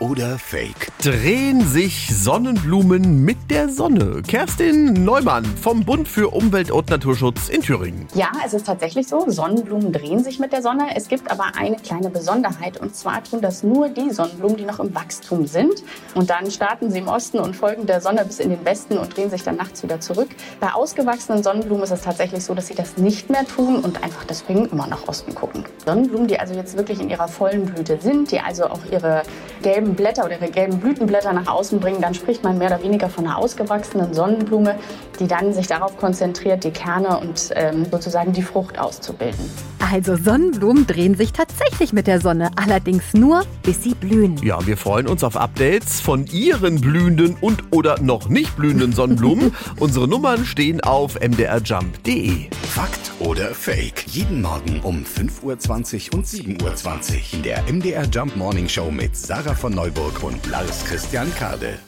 oder Fake? Drehen sich Sonnenblumen mit der Sonne? Kerstin Neumann vom Bund für Umwelt und Naturschutz in Thüringen. Ja, es ist tatsächlich so. Sonnenblumen drehen sich mit der Sonne. Es gibt aber eine kleine Besonderheit. Und zwar tun das nur die Sonnenblumen, die noch im Wachstum sind. Und dann starten sie im Osten und folgen der Sonne bis in den Westen und drehen sich dann nachts wieder zurück. Bei ausgewachsenen Sonnenblumen ist es tatsächlich so, dass sie das nicht mehr tun und einfach deswegen immer nach Osten gucken. Sonnenblumen, die also jetzt wirklich in ihrer vollen Blüte sind, die also auch ihre gelben Blätter oder ihre gelben Blütenblätter nach außen bringen, dann spricht man mehr oder weniger von einer ausgewachsenen Sonnenblume, die dann sich darauf konzentriert, die Kerne und ähm, sozusagen die Frucht auszubilden. Also Sonnenblumen drehen sich tatsächlich mit der Sonne, allerdings nur, bis sie blühen. Ja, wir freuen uns auf Updates von Ihren blühenden und oder noch nicht blühenden Sonnenblumen. Unsere Nummern stehen auf mdrjump.de. Fakt oder Fake? Jeden Morgen um 5.20 Uhr und 7.20 Uhr in der MDR Jump Morning Show mit Sarah von Neuburg und Lars Christian Kade.